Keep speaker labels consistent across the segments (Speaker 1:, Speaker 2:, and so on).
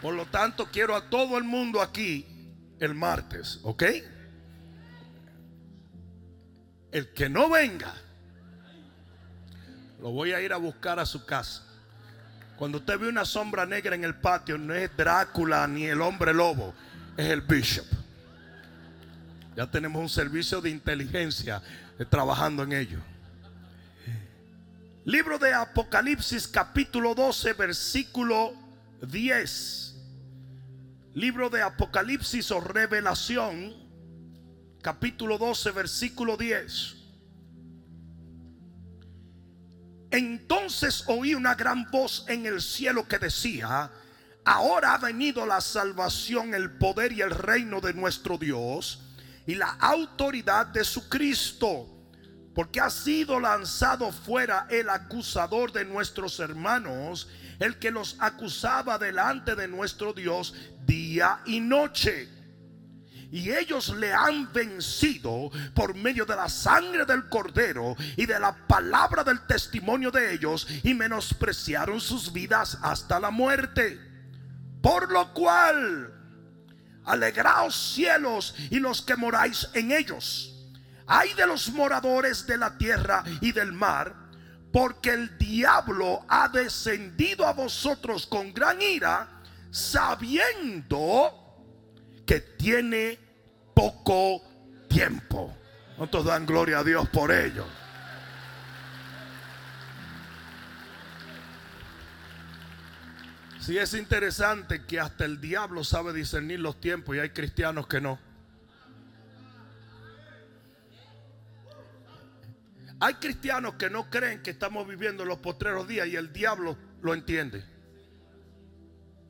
Speaker 1: Por lo tanto, quiero a todo el mundo aquí el martes, ¿ok? El que no venga, lo voy a ir a buscar a su casa. Cuando usted ve una sombra negra en el patio, no es Drácula ni el hombre lobo, es el bishop. Ya tenemos un servicio de inteligencia eh, trabajando en ello. Libro de Apocalipsis capítulo 12 versículo 10. Libro de Apocalipsis o Revelación capítulo 12 versículo 10. Entonces oí una gran voz en el cielo que decía, ahora ha venido la salvación, el poder y el reino de nuestro Dios y la autoridad de su Cristo, porque ha sido lanzado fuera el acusador de nuestros hermanos, el que los acusaba delante de nuestro Dios día y noche y ellos le han vencido por medio de la sangre del cordero y de la palabra del testimonio de ellos y menospreciaron sus vidas hasta la muerte. Por lo cual, alegraos cielos y los que moráis en ellos. Hay de los moradores de la tierra y del mar, porque el diablo ha descendido a vosotros con gran ira, sabiendo que tiene poco tiempo. ¿Cuántos dan gloria a Dios por ello? Si es interesante que hasta el diablo sabe discernir los tiempos y hay cristianos que no. Hay cristianos que no creen que estamos viviendo los postreros días y el diablo lo entiende.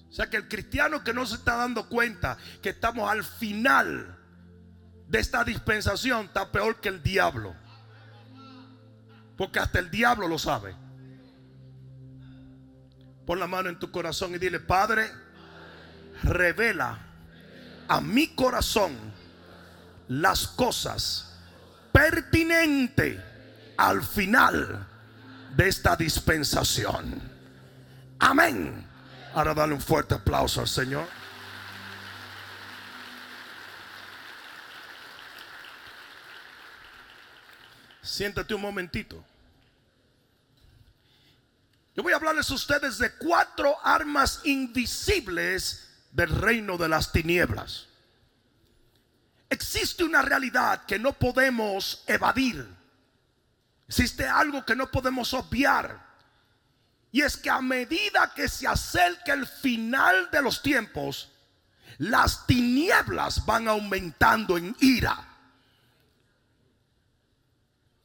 Speaker 1: O sea que el cristiano que no se está dando cuenta que estamos al final de esta dispensación está peor que el diablo. Porque hasta el diablo lo sabe. Pon la mano en tu corazón y dile, Padre, revela a mi corazón las cosas pertinentes al final de esta dispensación. Amén. Ahora dale un fuerte aplauso al Señor. Siéntate un momentito. Yo voy a hablarles a ustedes de cuatro armas invisibles del reino de las tinieblas. Existe una realidad que no podemos evadir. Existe algo que no podemos obviar. Y es que a medida que se acerca el final de los tiempos, las tinieblas van aumentando en ira.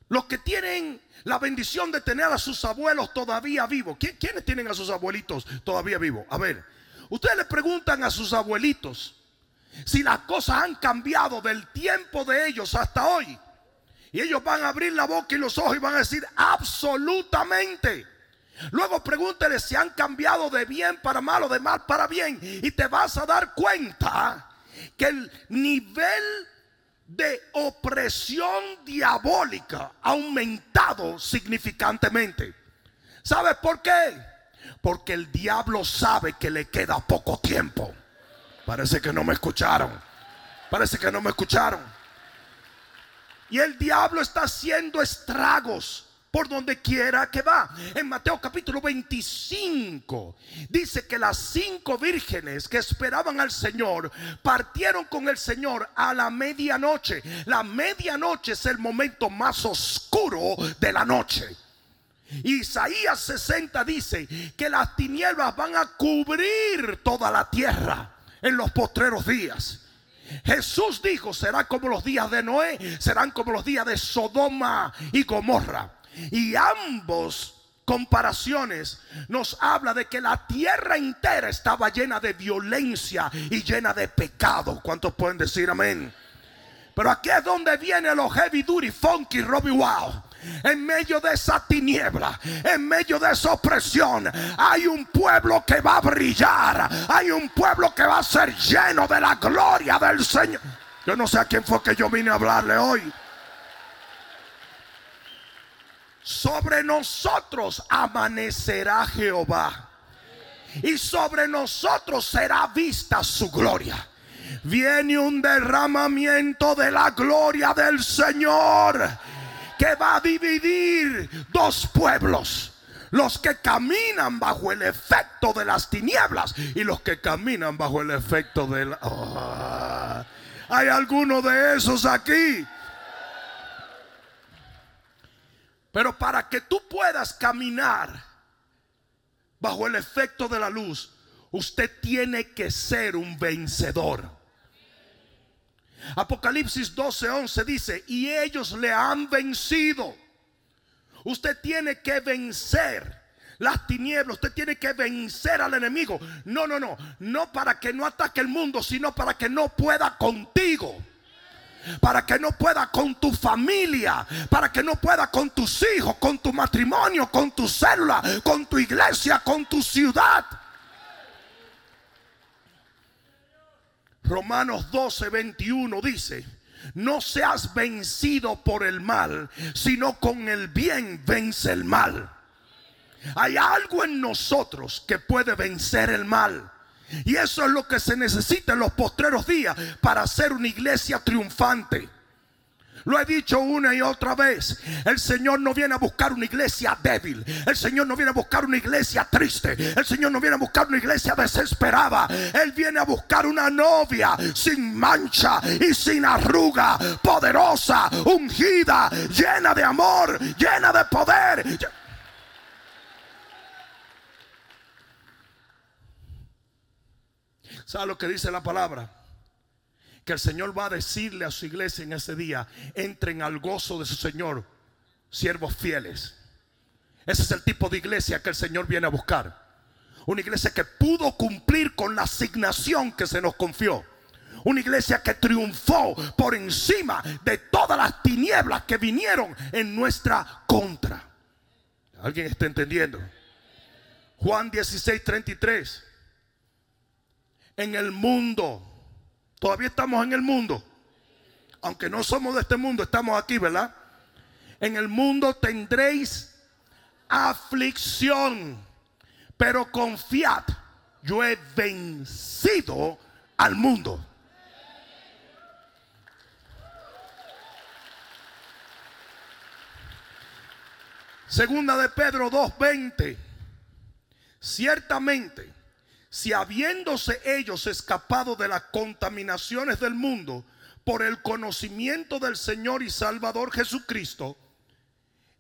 Speaker 1: Los que tienen la bendición de tener a sus abuelos todavía vivos. ¿Quiénes tienen a sus abuelitos todavía vivos? A ver, ustedes le preguntan a sus abuelitos si las cosas han cambiado del tiempo de ellos hasta hoy. Y ellos van a abrir la boca y los ojos y van a decir absolutamente. Luego pregúntele si han cambiado de bien para mal o de mal para bien. Y te vas a dar cuenta que el nivel de opresión diabólica ha aumentado significantemente. ¿Sabes por qué? Porque el diablo sabe que le queda poco tiempo. Parece que no me escucharon. Parece que no me escucharon. Y el diablo está haciendo estragos por donde quiera que va. En Mateo capítulo 25 dice que las cinco vírgenes que esperaban al Señor partieron con el Señor a la medianoche. La medianoche es el momento más oscuro de la noche. Isaías 60 dice que las tinieblas van a cubrir toda la tierra en los postreros días. Jesús dijo, será como los días de Noé, serán como los días de Sodoma y Gomorra. Y ambos comparaciones nos habla de que la tierra entera estaba llena de violencia y llena de pecado. ¿Cuántos pueden decir amén? Pero aquí es donde viene los heavy duty, funky, Robbie Wow. En medio de esa tiniebla, en medio de esa opresión, hay un pueblo que va a brillar. Hay un pueblo que va a ser lleno de la gloria del Señor. Yo no sé a quién fue que yo vine a hablarle hoy. sobre nosotros amanecerá Jehová y sobre nosotros será vista su gloria. Viene un derramamiento de la gloria del Señor que va a dividir dos pueblos. Los que caminan bajo el efecto de las tinieblas y los que caminan bajo el efecto de la... Ah, ¿Hay alguno de esos aquí? Pero para que tú puedas caminar bajo el efecto de la luz, usted tiene que ser un vencedor. Apocalipsis 12:11 dice, y ellos le han vencido. Usted tiene que vencer las tinieblas, usted tiene que vencer al enemigo. No, no, no, no para que no ataque el mundo, sino para que no pueda contigo para que no pueda con tu familia, para que no pueda con tus hijos, con tu matrimonio, con tu célula, con tu iglesia, con tu ciudad. Romanos 12, 21 dice, no seas vencido por el mal, sino con el bien vence el mal. Hay algo en nosotros que puede vencer el mal. Y eso es lo que se necesita en los postreros días para ser una iglesia triunfante. Lo he dicho una y otra vez. El Señor no viene a buscar una iglesia débil. El Señor no viene a buscar una iglesia triste. El Señor no viene a buscar una iglesia desesperada. Él viene a buscar una novia sin mancha y sin arruga. Poderosa, ungida, llena de amor, llena de poder. ¿Sabe lo que dice la palabra? Que el Señor va a decirle a su iglesia en ese día, entren al gozo de su Señor, siervos fieles. Ese es el tipo de iglesia que el Señor viene a buscar. Una iglesia que pudo cumplir con la asignación que se nos confió. Una iglesia que triunfó por encima de todas las tinieblas que vinieron en nuestra contra. ¿Alguien está entendiendo? Juan 16, 33 en el mundo. Todavía estamos en el mundo. Aunque no somos de este mundo, estamos aquí, ¿verdad? En el mundo tendréis aflicción, pero confiad, yo he vencido al mundo. Segunda de Pedro 2:20. Ciertamente si habiéndose ellos escapado de las contaminaciones del mundo por el conocimiento del Señor y Salvador Jesucristo,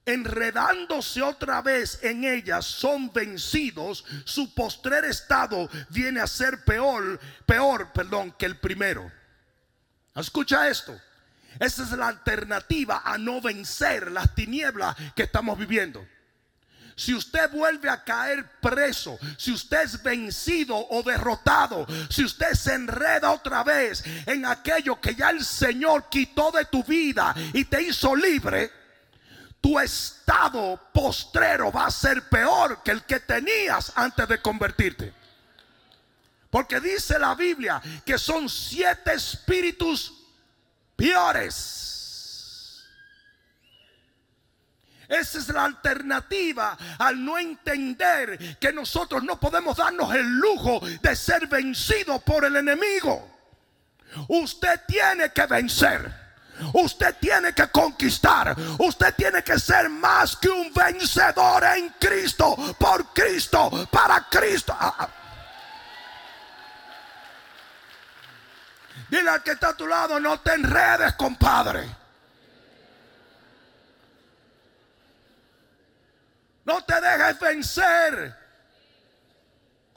Speaker 1: enredándose otra vez en ellas, son vencidos, su postrer estado viene a ser peor, peor, perdón, que el primero. Escucha esto. Esa es la alternativa a no vencer las tinieblas que estamos viviendo. Si usted vuelve a caer preso, si usted es vencido o derrotado, si usted se enreda otra vez en aquello que ya el Señor quitó de tu vida y te hizo libre, tu estado postrero va a ser peor que el que tenías antes de convertirte. Porque dice la Biblia que son siete espíritus peores Esa es la alternativa al no entender que nosotros no podemos darnos el lujo de ser vencidos por el enemigo. Usted tiene que vencer. Usted tiene que conquistar. Usted tiene que ser más que un vencedor en Cristo, por Cristo, para Cristo. Ah, ah. Dile al que está a tu lado, no te enredes, compadre. No te dejes vencer.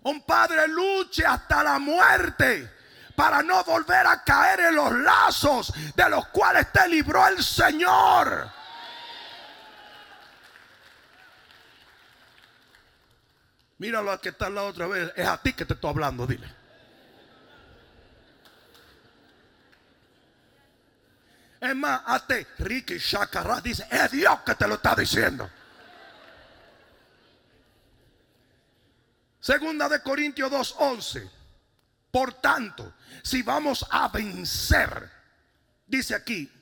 Speaker 1: Un padre luche hasta la muerte para no volver a caer en los lazos de los cuales te libró el Señor. Míralo al que está la otra vez. Es a ti que te estoy hablando, dile. Es más, ti Ricky Shakarra dice, es Dios que te lo está diciendo. Segunda de Corintios 2:11. Por tanto, si vamos a vencer, dice aquí,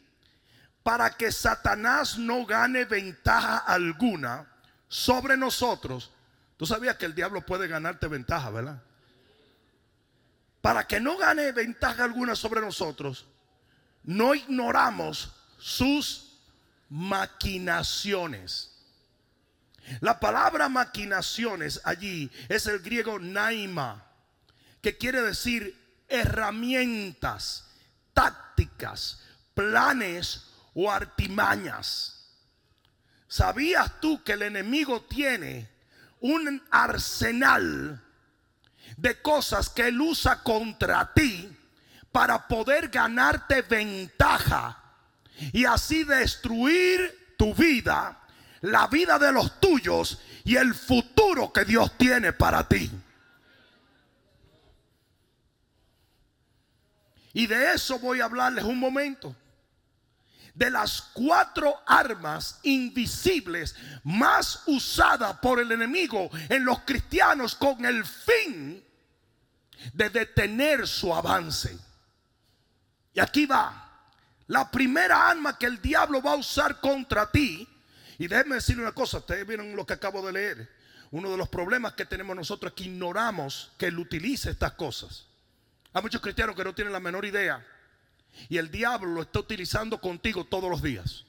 Speaker 1: para que Satanás no gane ventaja alguna sobre nosotros, Tú sabías que el diablo puede ganarte ventaja, ¿verdad? Para que no gane ventaja alguna sobre nosotros, no ignoramos sus maquinaciones. La palabra maquinaciones allí es el griego naima, que quiere decir herramientas, tácticas, planes o artimañas. ¿Sabías tú que el enemigo tiene un arsenal de cosas que él usa contra ti para poder ganarte ventaja y así destruir tu vida, la vida de los tuyos y el futuro que Dios tiene para ti? Y de eso voy a hablarles un momento de las cuatro armas invisibles más usadas por el enemigo en los cristianos con el fin de detener su avance. Y aquí va. La primera arma que el diablo va a usar contra ti. Y déjenme decirle una cosa, ustedes vieron lo que acabo de leer. Uno de los problemas que tenemos nosotros es que ignoramos que él utilice estas cosas. Hay muchos cristianos que no tienen la menor idea y el diablo lo está utilizando contigo todos los días.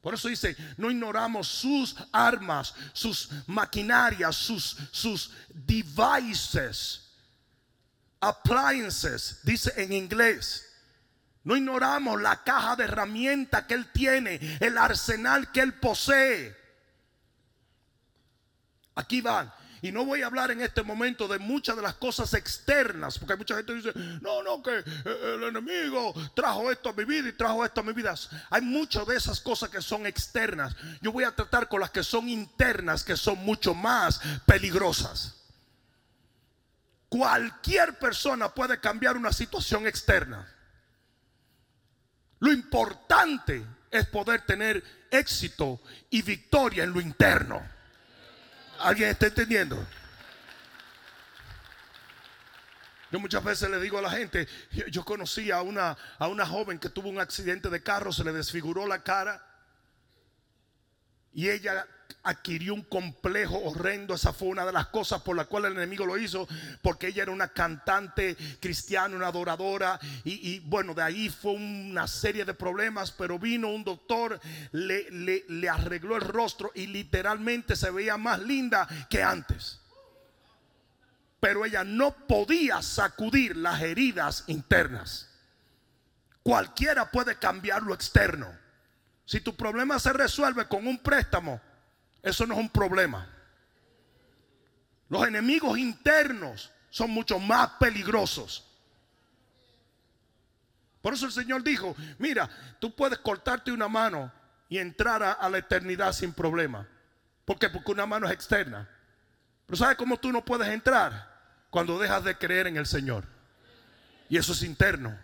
Speaker 1: Por eso dice, no ignoramos sus armas, sus maquinarias, sus, sus devices, appliances, dice en inglés. No ignoramos la caja de herramientas que Él tiene, el arsenal que Él posee. Aquí van. Y no voy a hablar en este momento de muchas de las cosas externas, porque mucha gente dice, no, no, que eh, el enemigo trajo esto a mi vida y trajo esto a mi vida. Hay muchas de esas cosas que son externas. Yo voy a tratar con las que son internas, que son mucho más peligrosas. Cualquier persona puede cambiar una situación externa. Lo importante es poder tener éxito y victoria en lo interno. ¿Alguien está entendiendo? Yo muchas veces le digo a la gente, yo, conocí a una, a una joven que tuvo un accidente de carro, se le desfiguró la cara y ella adquirió un complejo horrendo. Esa fue una de las cosas por las cuales el enemigo lo hizo, porque ella era una cantante cristiana, una adoradora. Y, bueno, de ahí fue una serie de problemas, pero vino un doctor, le, le arregló el rostro y literalmente se veía más linda que antes. Pero ella no podía sacudir las heridas internas. Cualquiera puede cambiar lo externo. Si tu problema se resuelve con un préstamo, eso no es un problema. Los enemigos internos son mucho más peligrosos. Por eso el Señor dijo, mira, tú puedes cortarte una mano y entrar a, la eternidad sin problema. ¿Por qué? Porque una mano es externa. Pero ¿sabes cómo tú no puedes entrar? Cuando dejas de creer en el Señor. Y eso es interno.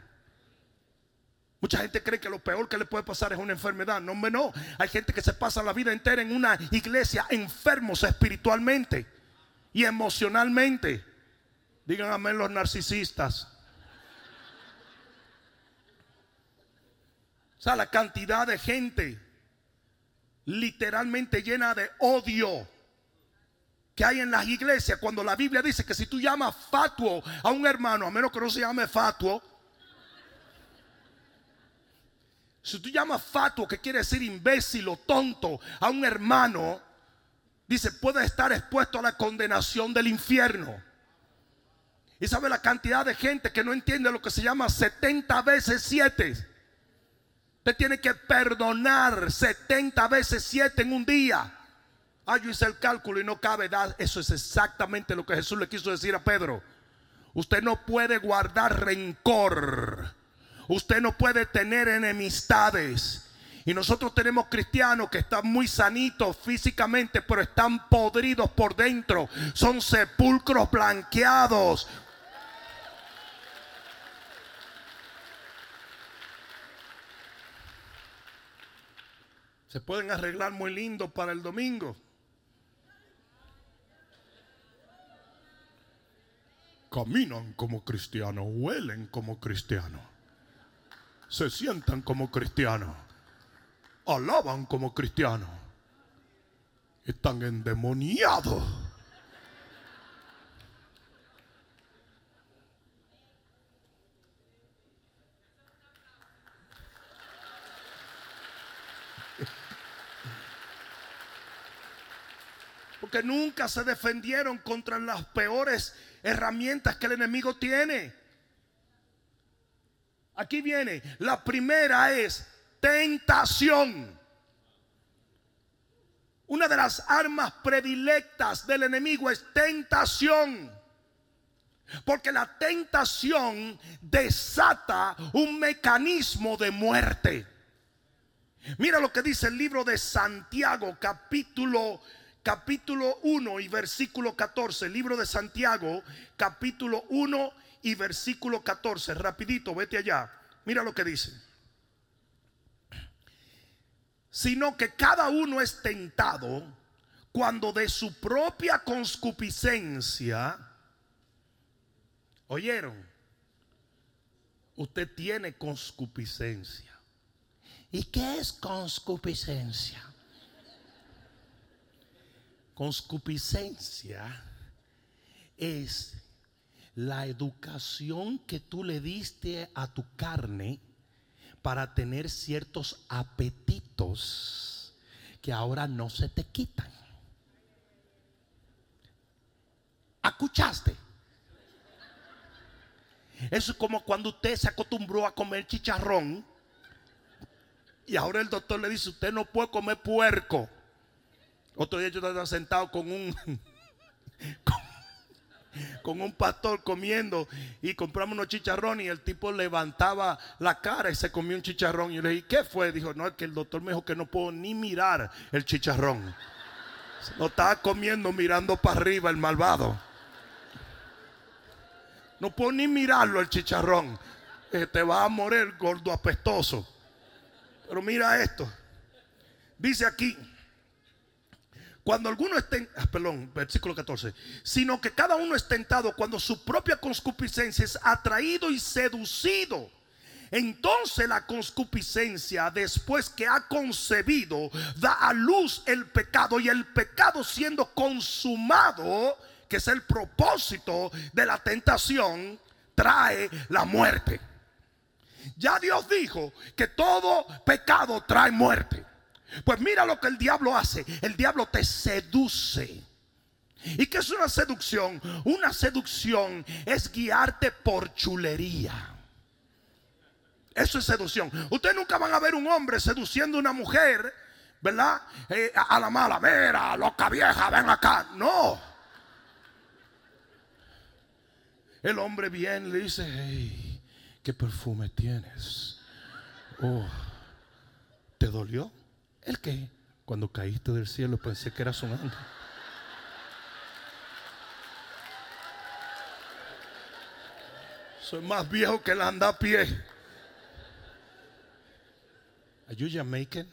Speaker 1: Mucha gente cree que lo peor que le puede pasar es una enfermedad. No, no. Hay gente que se pasa la vida entera en una iglesia enfermos espiritualmente y emocionalmente. Díganme los narcisistas. O sea, la cantidad de gente literalmente llena de odio que hay en las iglesias. Cuando la Biblia dice que si tú llamas fatuo a un hermano, a menos que no se llame fatuo, si tú llamas fatuo, que quiere decir imbécil o tonto, a un hermano, dice, puede estar expuesto a la condenación del infierno. Y sabe la cantidad de gente que no entiende lo que se llama 70 veces 7. Usted tiene que perdonar 70 veces 7 en un día. Ah, yo hice el cálculo y no cabe. Eso es exactamente lo que Jesús le quiso decir a Pedro. Usted no puede guardar rencor. Usted no puede tener enemistades. Y nosotros tenemos cristianos que están muy sanitos físicamente, pero están podridos por dentro. Son sepulcros blanqueados. Se pueden arreglar muy lindo para el domingo. Caminan como cristianos, huelen como cristianos se sientan como cristianos, alaban como cristianos. están endemoniados. Porque nunca se defendieron contra las peores herramientas que el enemigo tiene. Aquí viene, la primera es tentación. Una de las armas predilectas del enemigo es tentación. Porque la tentación desata un mecanismo de muerte. Mira lo que dice el libro de Santiago, capítulo capítulo 1 y versículo 14, libro de Santiago, capítulo 1 y versículo 14. Rapidito, vete allá. Mira lo que dice. Sino que cada uno es tentado cuando de su propia conscupiscencia, oyeron, usted tiene conscupiscencia. ¿Y qué es conscupiscencia? Conscupiscencia es la educación que tú le diste a tu carne para tener ciertos apetitos que ahora no se te quitan. ¿Escuchaste? Eso es como cuando usted se acostumbró a comer chicharrón y ahora el doctor le dice, usted no puede comer puerco. Otro día yo estaba sentado con un un pastor comiendo y compramos unos chicharrones y el tipo levantaba la cara y se comió un chicharrón. Y yo le dije, ¿qué fue? Dijo, no, es que el doctor me dijo que no puedo ni mirar el chicharrón. Lo estaba comiendo mirando para arriba el malvado. No puedo ni mirarlo el chicharrón. Te va a morir gordo apestoso. Pero mira esto. Dice aquí, cuando alguno esté, ah, perdón, versículo 14, sino que cada uno es tentado cuando su propia conscupiscencia es atraído y seducido. Entonces la conscupiscencia, después que ha concebido, da a luz el pecado y el pecado siendo consumado, que es el propósito de la tentación, trae la muerte. Ya Dios dijo que todo pecado trae muerte. Pues mira lo que el diablo hace. El diablo te seduce. ¿Y qué es una seducción? Una seducción es guiarte por chulería. Eso es seducción. Ustedes nunca van a ver un hombre seduciendo a una mujer, ¿verdad? Eh, a la mala, vera, loca vieja, ven acá. No. El hombre viene le dice, hey, ¿qué perfume tienes? Oh, ¿te dolió? ¿El qué? Cuando caíste del cielo pensé que eras un ángel. Soy más viejo que el anda a pie. Are you Jamaican?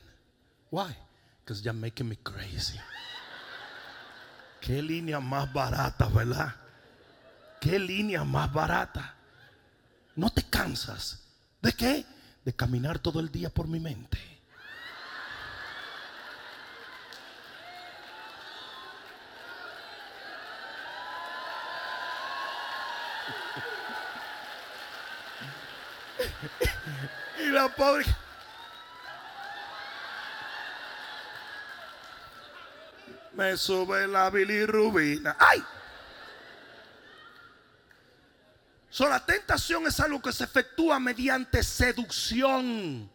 Speaker 1: Why? Because you're making me crazy. Qué línea más barata, ¿verdad? Qué línea más barata. No te cansas. ¿De qué? De caminar todo el día por mi mente. Y la pobre. Me sube la bilirrubina. ¡Ay! So, la tentación es algo que se efectúa mediante seducción.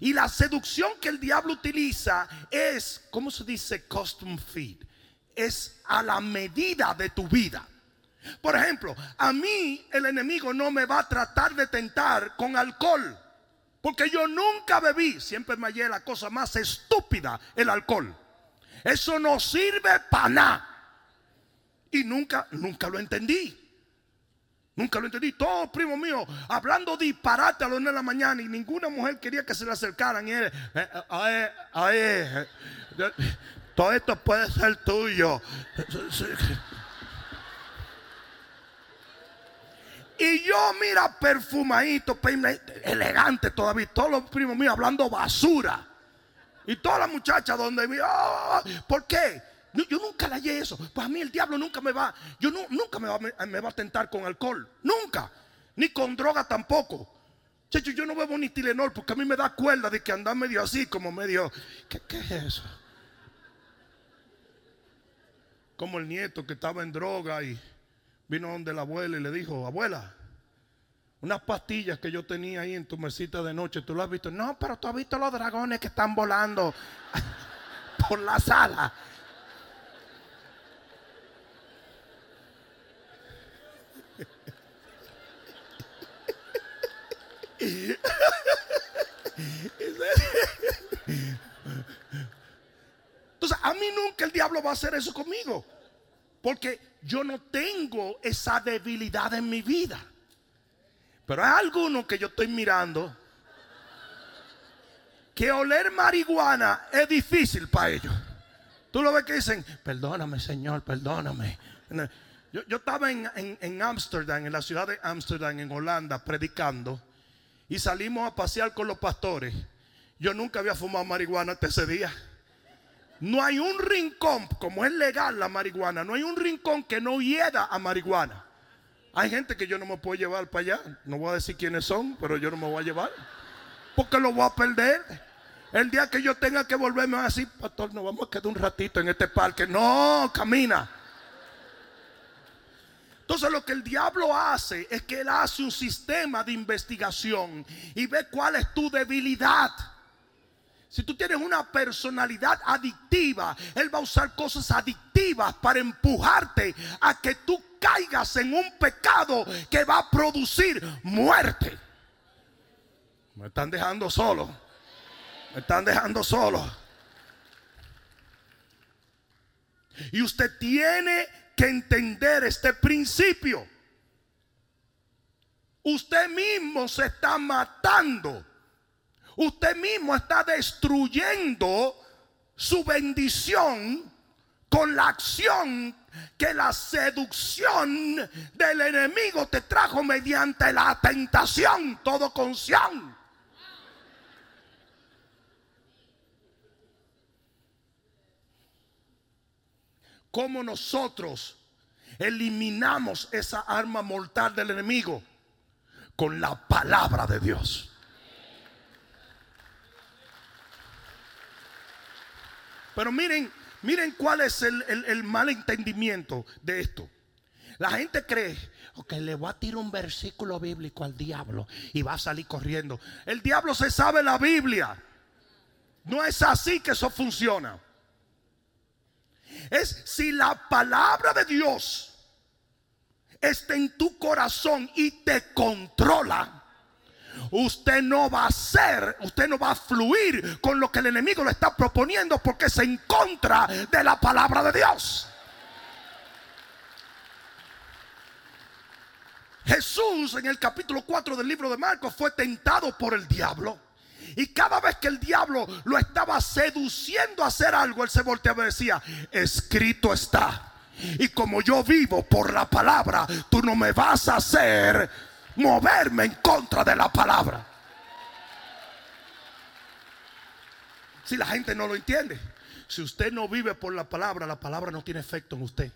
Speaker 1: Y la seducción que el diablo utiliza es, ¿cómo se dice? Custom feed. Es a la medida de tu vida. Por ejemplo, a mí el enemigo no me va a tratar de tentar con alcohol. Porque yo nunca bebí, siempre me hallé la cosa más estúpida, el alcohol. Eso no sirve para nada. Y nunca, nunca lo entendí. Nunca lo entendí. Todos primos míos hablando disparate a las 9 de la mañana y ninguna mujer quería que se le acercaran. Y él, eh, eh, eh, todo esto puede ser tuyo. Y yo, mira, perfumadito, elegante todavía. Todos los primos míos hablando basura. Y todas las muchachas donde me... ¡ah! ¿Por qué? Yo nunca le hallé eso. Pues a mí el diablo nunca me va... Yo nunca me va, a tentar con alcohol. Nunca. Ni con droga tampoco. Checho, yo no bebo ni Tilenol porque a mí me da cuerda de que anda medio así, como medio. ¿Qué, ¿Qué, es eso? Como el nieto que estaba en droga y vino donde la abuela y le dijo: Abuela, unas pastillas que yo tenía ahí en tu mesita de noche, ¿tú lo has visto? No, pero tú has visto los dragones que están volando por la sala. Entonces, a mí nunca el diablo va a hacer eso conmigo. Porque yo no tengo esa debilidad en mi vida. Pero hay algunos que yo estoy mirando que oler marihuana es difícil para ellos. Tú lo ves que dicen, perdóname Señor, perdóname. Yo, estaba en Ámsterdam, en, en la ciudad de Ámsterdam, en Holanda, predicando y salimos a pasear con los pastores. Yo nunca había fumado marihuana hasta ese día. No hay un rincón, como es legal la marihuana, no hay un rincón que no hieda a marihuana. Hay gente que yo no me puedo llevar para allá. No voy a decir quiénes son, pero yo no me voy a llevar. Porque lo voy a perder. El día que yo tenga que volverme a decir, pastor, nos vamos a quedar un ratito en este parque. No, camina. Entonces lo que el diablo hace es que él hace un sistema de investigación y ve cuál es tu debilidad. Si tú tienes una personalidad adictiva, Él va a usar cosas adictivas para empujarte a que tú caigas en un pecado que va a producir muerte. Me están dejando solo. Me están dejando solo. Y usted tiene que entender este principio. Usted mismo se está matando. Usted mismo está destruyendo su bendición con la acción que la seducción del enemigo te trajo mediante la tentación, todo con cómo nosotros eliminamos esa arma mortal del enemigo con la palabra de Dios. Pero miren, miren cuál es el, mal entendimiento de esto. La gente cree que le voy a tirar un versículo bíblico al diablo y va a salir corriendo. El diablo se sabe la Biblia. No es así que eso funciona es si la palabra de Dios está en tu corazón y te controla. Usted no va a ser, usted no va a fluir con lo que el enemigo le está proponiendo porque es en contra de la palabra de Dios. Jesús en el capítulo 4 del libro de Marcos fue tentado por el diablo. Y cada vez que el diablo lo estaba seduciendo a hacer algo, él se volteaba y decía, escrito está. Y como yo vivo por la palabra, tú no me vas a hacer moverme en contra de la palabra. Si la gente no lo entiende, si usted no vive por la palabra, la palabra no tiene efecto en usted.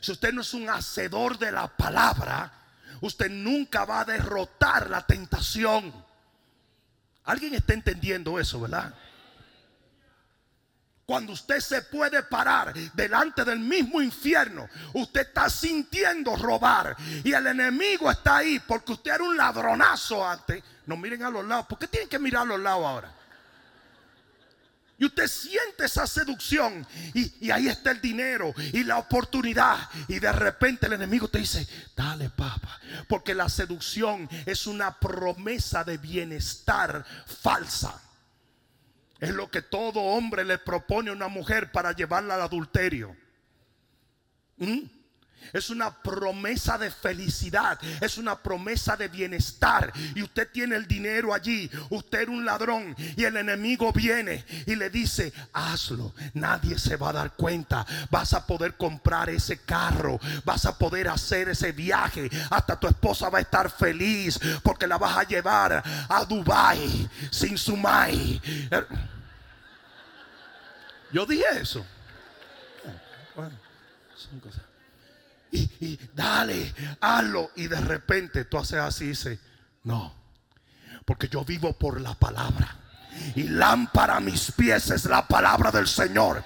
Speaker 1: Si usted no es un hacedor de la palabra, usted nunca va a derrotar la tentación. ¿Alguien está entendiendo eso, verdad? Cuando usted se puede parar delante del mismo infierno, usted está sintiendo robar y el enemigo está ahí porque usted era un ladronazo antes. No miren a los lados. ¿Por qué tienen que mirar a los lados ahora? Y usted siente esa seducción. Y, ahí está el dinero y la oportunidad. Y de repente el enemigo te dice, dale papa. Porque la seducción es una promesa de bienestar falsa. Es lo que todo hombre le propone a una mujer para llevarla al adulterio. ¿Mm? Es una promesa de felicidad, es una promesa de bienestar. Y usted tiene el dinero allí, usted es un ladrón y el enemigo viene y le dice, hazlo, nadie se va a dar cuenta. Vas a poder comprar ese carro, vas a poder hacer ese viaje, hasta tu esposa va a estar feliz porque la vas a llevar a Dubai sin su mai. Yo dije eso. Bueno, son cosas. Y, y dale, hazlo. Y de repente tú haces así y dices, no, porque yo vivo por la palabra y lámpara a mis pies es la palabra del Señor.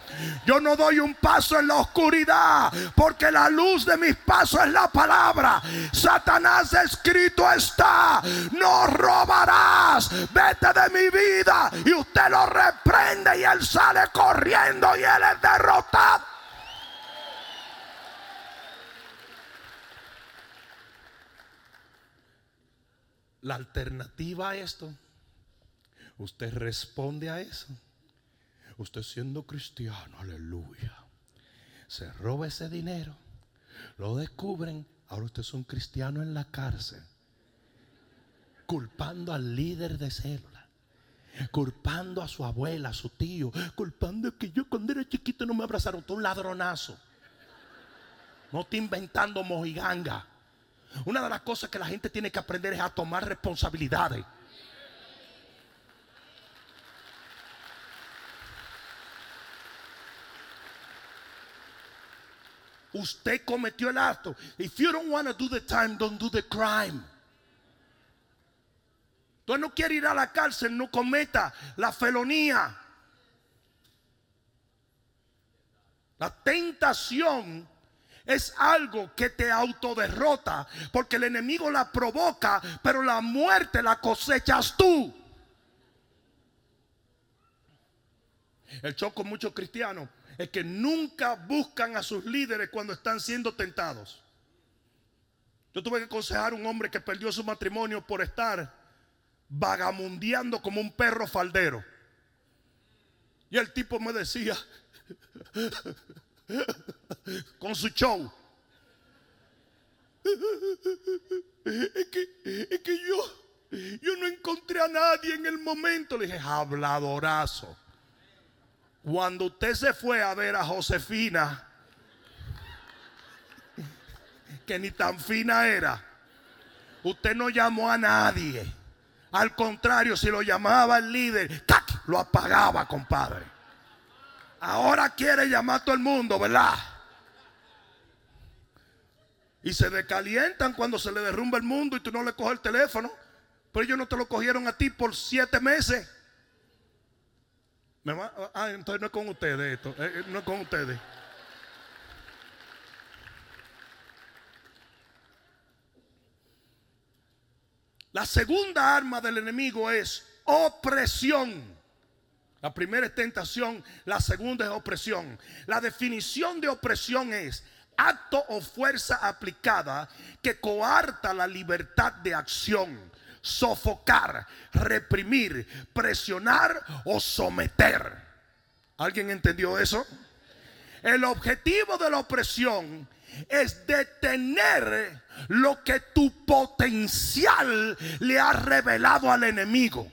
Speaker 1: Yo no doy un paso en la oscuridad porque la luz de mis pasos es la palabra. Satanás escrito está, no robarás, vete de mi vida y usted lo reprende y él sale corriendo y él es derrotado. La alternativa a esto Usted responde a eso. Usted siendo cristiano, aleluya. Se roba ese dinero. Lo descubren. Ahora usted es un cristiano en la cárcel. Culpando al líder de célula. Culpando a su abuela, a su tío. Culpando que yo cuando era chiquito no me abrazaron. Tú un ladronazo. No estoy inventando mojiganga. Una de las cosas que la gente tiene que aprender es a tomar responsabilidades. Usted cometió el acto. If you don't want to do the time, don't do the crime. Tú no quiere ir a la cárcel, no cometa la felonía. La tentación es algo que te autoderrota porque el enemigo la provoca, pero la muerte la cosechas tú. El choco muchos cristianos es que nunca buscan a sus líderes cuando están siendo tentados. Yo tuve que aconsejar a un hombre que perdió su matrimonio por estar vagamundeando como un perro faldero. Y el tipo me decía, con su show, es que, es que yo, yo no encontré a nadie en el momento. Le dije, habladorazo. Cuando usted se fue a ver a Josefina, que ni tan fina era, usted no llamó a nadie. Al contrario, si lo llamaba el líder, lo apagaba, compadre. Ahora quiere llamar a todo el mundo, ¿verdad? Y se decalientan cuando se le derrumba el mundo y tú no le coges el teléfono. Pero ellos no te lo cogieron a ti por siete meses. Ah, entonces no es con ustedes esto, eh, eh, no es con ustedes. La segunda arma del enemigo es opresión. La primera es tentación, la segunda es opresión. La definición de opresión es acto o fuerza aplicada que coarta la libertad de acción sofocar, reprimir, presionar o someter. ¿Alguien entendió eso? El objetivo de la opresión es detener lo que tu potencial le ha revelado al enemigo.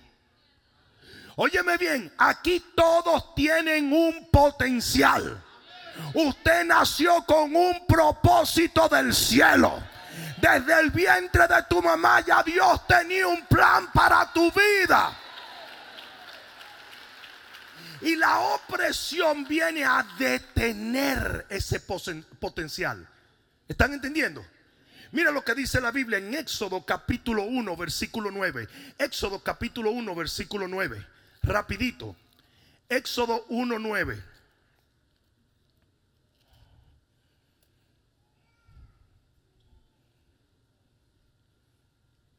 Speaker 1: Óyeme bien, aquí todos tienen un potencial. Usted nació con un propósito del cielo. Desde el vientre de tu mamá ya Dios tenía un plan para tu vida. Y la opresión viene a detener ese potencial. ¿Están entendiendo? Mira lo que dice la Biblia en Éxodo capítulo 1, versículo 9. Éxodo capítulo 1, versículo 9. Rapidito. Éxodo 1, 9.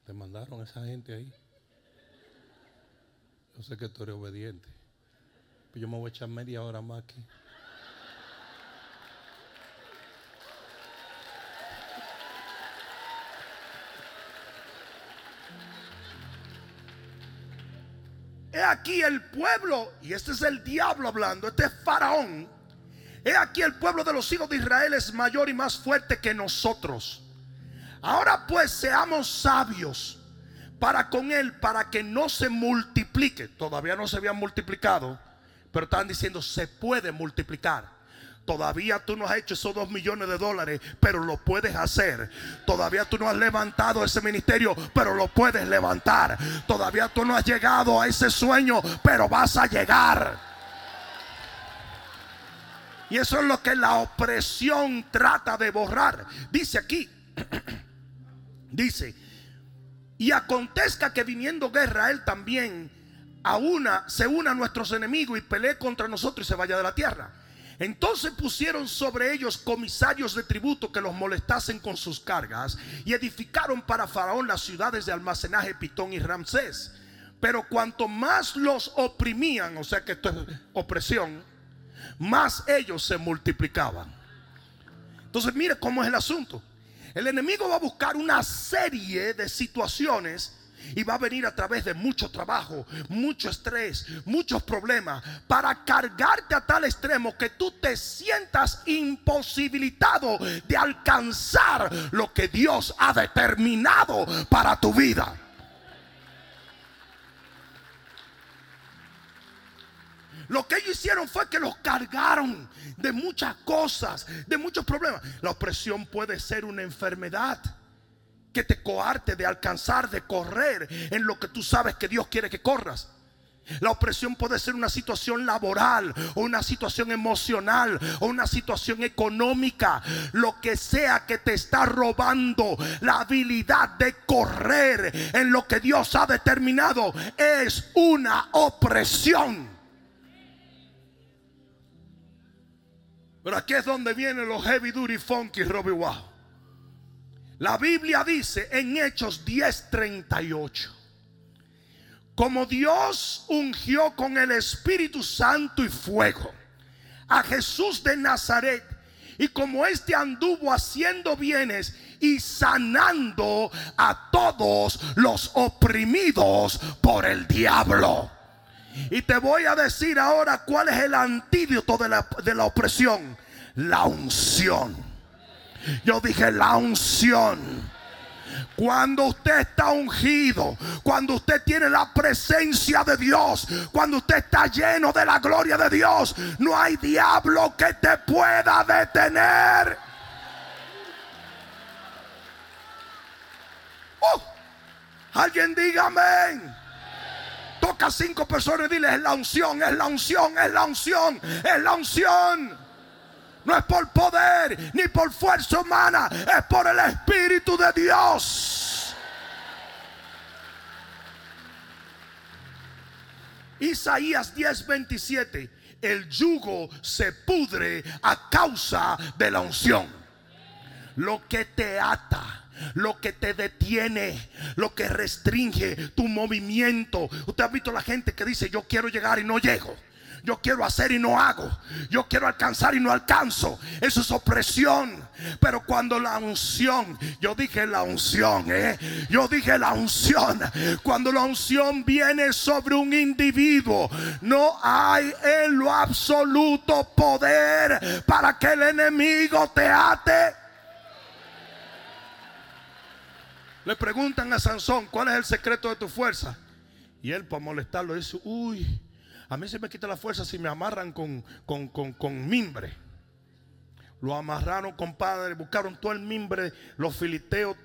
Speaker 1: Te mandaron a esa gente ahí. Yo sé que tú eres obediente. Pero yo me voy a echar media hora más aquí. Aquí el pueblo, y este es el diablo hablando, este es Faraón. He aquí el pueblo de los hijos de Israel es mayor y más fuerte que nosotros. Ahora pues seamos sabios para con él, para que no se multiplique. Todavía no se habían multiplicado, pero están diciendo se puede multiplicar. Todavía tú no has hecho esos dos millones de dólares, pero lo puedes hacer. Todavía tú no has levantado ese ministerio, pero lo puedes levantar. Todavía tú no has llegado a ese sueño, pero vas a llegar. Y eso es lo que la opresión trata de borrar. Dice aquí, dice, y acontezca que viniendo guerra, él también a una, se una a nuestros enemigos y pelee contra nosotros y se vaya de la tierra. Entonces pusieron sobre ellos comisarios de tributo que los molestasen con sus cargas y edificaron para Faraón las ciudades de almacenaje Pitón y Ramsés. Pero cuanto más los oprimían, o sea que esto es opresión, más ellos se multiplicaban. Entonces mire cómo es el asunto. El enemigo va a buscar una serie de situaciones y va a venir a través de mucho trabajo, mucho estrés, muchos problemas, para cargarte a tal extremo que tú te sientas imposibilitado de alcanzar lo que Dios ha determinado para tu vida. Lo que ellos hicieron fue que los cargaron de muchas cosas, de muchos problemas. La opresión puede ser una enfermedad que te coarte de alcanzar, de correr en lo que tú sabes que Dios quiere que corras. La opresión puede ser una situación laboral o una situación emocional o una situación económica. Lo que sea que te está robando la habilidad de correr en lo que Dios ha determinado es una opresión. Pero aquí es donde vienen los heavy duty funky Robbie Wow. La Biblia dice en Hechos 10:38, como Dios ungió con el Espíritu Santo y fuego a Jesús de Nazaret, y como éste anduvo haciendo bienes y sanando a todos los oprimidos por el diablo. Y te voy a decir ahora cuál es el antídoto de la, de la opresión. La unción. Yo dije la unción. Cuando usted está ungido, cuando usted tiene la presencia de Dios, cuando usted está lleno de la gloria de Dios, no hay diablo que te pueda detener. Oh, alguien diga amén. Toca a cinco personas y dile, es la unción, es la unción, es la unción, es la unción. No es por poder ni por fuerza humana, es por el Espíritu de Dios. Isaías 10:27, el yugo se pudre a causa de la unción. Lo que te ata, lo que te detiene, lo que restringe tu movimiento. Usted ha visto la gente que dice, yo quiero llegar y no llego. Yo quiero hacer y no hago. Yo quiero alcanzar y no alcanzo. Eso es opresión. Pero cuando la unción, yo dije la unción, ¿eh? yo dije la unción. Cuando la unción viene sobre un individuo, no hay en lo absoluto poder para que el enemigo te ate. Le preguntan a Sansón, ¿cuál es el secreto de tu fuerza? Y él para molestarlo dice, uy, a mí se me quita la fuerza si me amarran con, con, mimbre. Lo amarraron, compadre, buscaron todo el mimbre, los filisteos,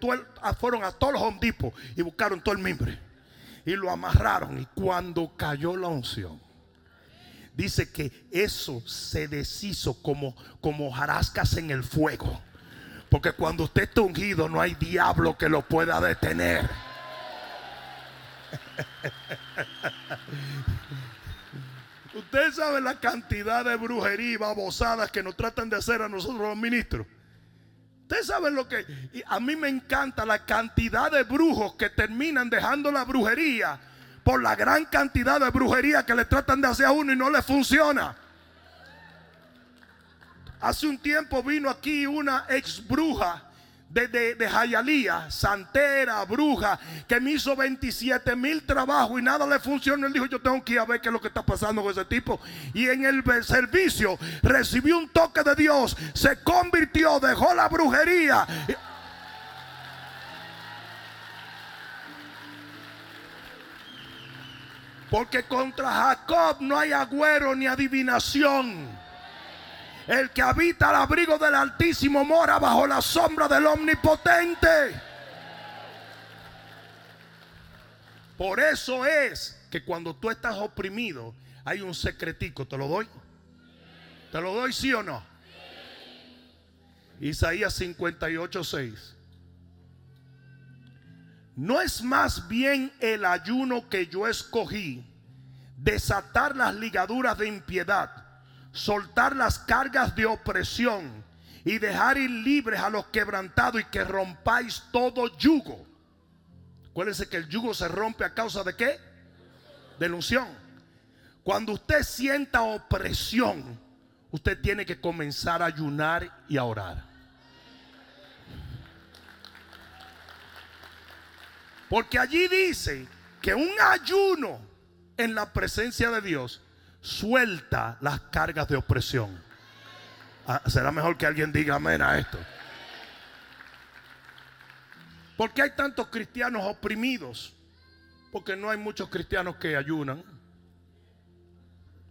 Speaker 1: ah, fueron a todos los hondipos y buscaron todo el mimbre. Y lo amarraron. Y cuando cayó la unción, dice que eso se deshizo como, como en el fuego. Porque cuando usted está ungido, no hay diablo que lo pueda detener. Usted sabe la cantidad de brujería y babosadas que nos tratan de hacer a nosotros los ministros. Usted sabe lo que... a mí me encanta la cantidad de brujos que terminan dejando la brujería por la gran cantidad de brujería que le tratan de hacer a uno y no le funciona. Hace un tiempo vino aquí una ex bruja de, de, de Jayalía, santera, bruja, que me hizo 27 mil trabajos y nada le funcionó. Él dijo, yo tengo que ir a ver qué es lo que está pasando con ese tipo. Y en el servicio recibió un toque de Dios, se convirtió, dejó la brujería. Porque contra Jacob no hay agüero ni adivinación. El que habita al abrigo del Altísimo mora bajo la sombra del Omnipotente. Por eso es que cuando tú estás oprimido, hay un secretico, te lo doy. ¿Te lo doy sí o no? Isaías 58, 6. No es más bien el ayuno que yo escogí, desatar las ligaduras de impiedad, soltar las cargas de opresión y dejar ir libres a los quebrantados y que rompáis todo yugo. Acuérdense que el yugo se rompe a causa de qué? De. Cuando usted sienta opresión, usted tiene que comenzar a ayunar y a orar. Porque allí dice que un ayuno en la presencia de Dios suelta las cargas de opresión. Ah, será mejor que alguien diga amén a esto. ¿Por qué hay tantos cristianos oprimidos? Porque no hay muchos cristianos que ayunan.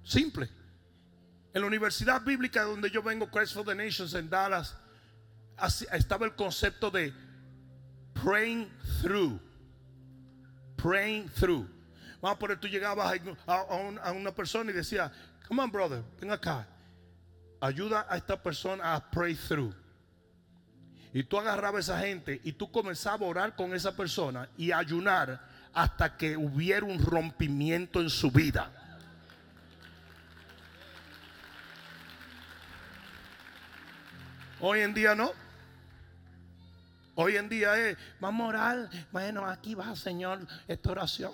Speaker 1: Simple. En la Universidad Bíblica donde yo vengo, Christ for the Nations en Dallas, estaba el concepto de praying through praying through. Vamos a poner, tú llegabas a, una persona y decía, come on brother, ven acá. Ayuda a esta persona a pray through. Y tú agarrabas a esa gente y tú comenzabas a orar con esa persona y ayunar hasta que hubiera un rompimiento en su vida. Hoy en día no. Hoy en día es, vamos a orar. Bueno, aquí va, Señor, esta oración.